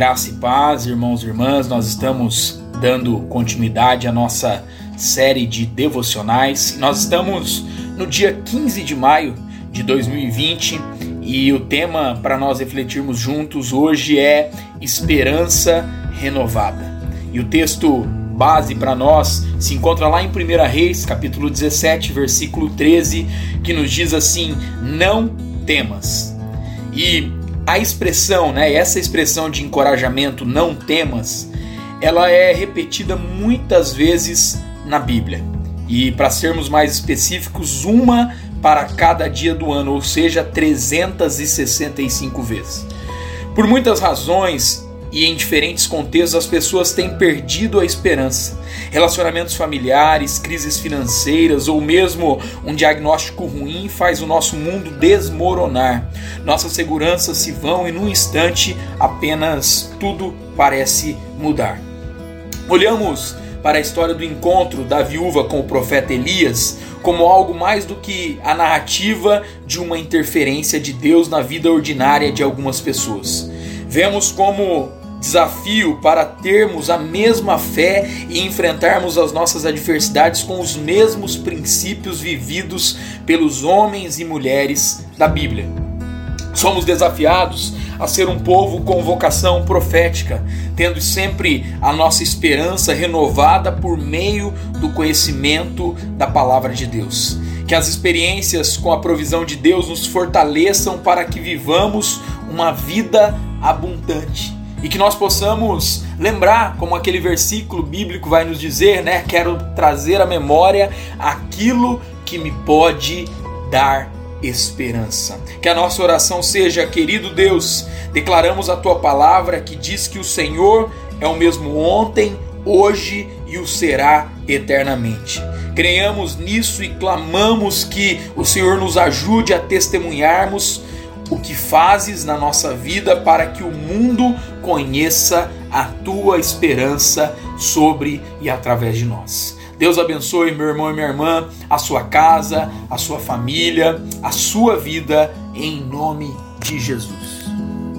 Graça e paz, irmãos e irmãs, nós estamos dando continuidade à nossa série de devocionais. Nós estamos no dia 15 de maio de 2020 e o tema para nós refletirmos juntos hoje é Esperança Renovada. E o texto base para nós se encontra lá em 1 Reis, capítulo 17, versículo 13, que nos diz assim: Não temas. E a expressão, né, essa expressão de encorajamento, não temas, ela é repetida muitas vezes na Bíblia. E para sermos mais específicos, uma para cada dia do ano, ou seja, 365 vezes. Por muitas razões, e em diferentes contextos as pessoas têm perdido a esperança. Relacionamentos familiares, crises financeiras ou mesmo um diagnóstico ruim faz o nosso mundo desmoronar. Nossas seguranças se vão e num instante apenas tudo parece mudar. Olhamos para a história do encontro da viúva com o profeta Elias como algo mais do que a narrativa de uma interferência de Deus na vida ordinária de algumas pessoas. Vemos como desafio para termos a mesma fé e enfrentarmos as nossas adversidades com os mesmos princípios vividos pelos homens e mulheres da Bíblia. Somos desafiados a ser um povo com vocação profética, tendo sempre a nossa esperança renovada por meio do conhecimento da palavra de Deus. Que as experiências com a provisão de Deus nos fortaleçam para que vivamos uma vida abundante e que nós possamos lembrar, como aquele versículo bíblico vai nos dizer, né? Quero trazer à memória aquilo que me pode dar esperança. Que a nossa oração seja, querido Deus, declaramos a tua palavra que diz que o Senhor é o mesmo ontem, hoje e o será eternamente. Creiamos nisso e clamamos que o Senhor nos ajude a testemunharmos o que fazes na nossa vida para que o mundo conheça a tua esperança sobre e através de nós. Deus abençoe meu irmão e minha irmã, a sua casa, a sua família, a sua vida, em nome de Jesus.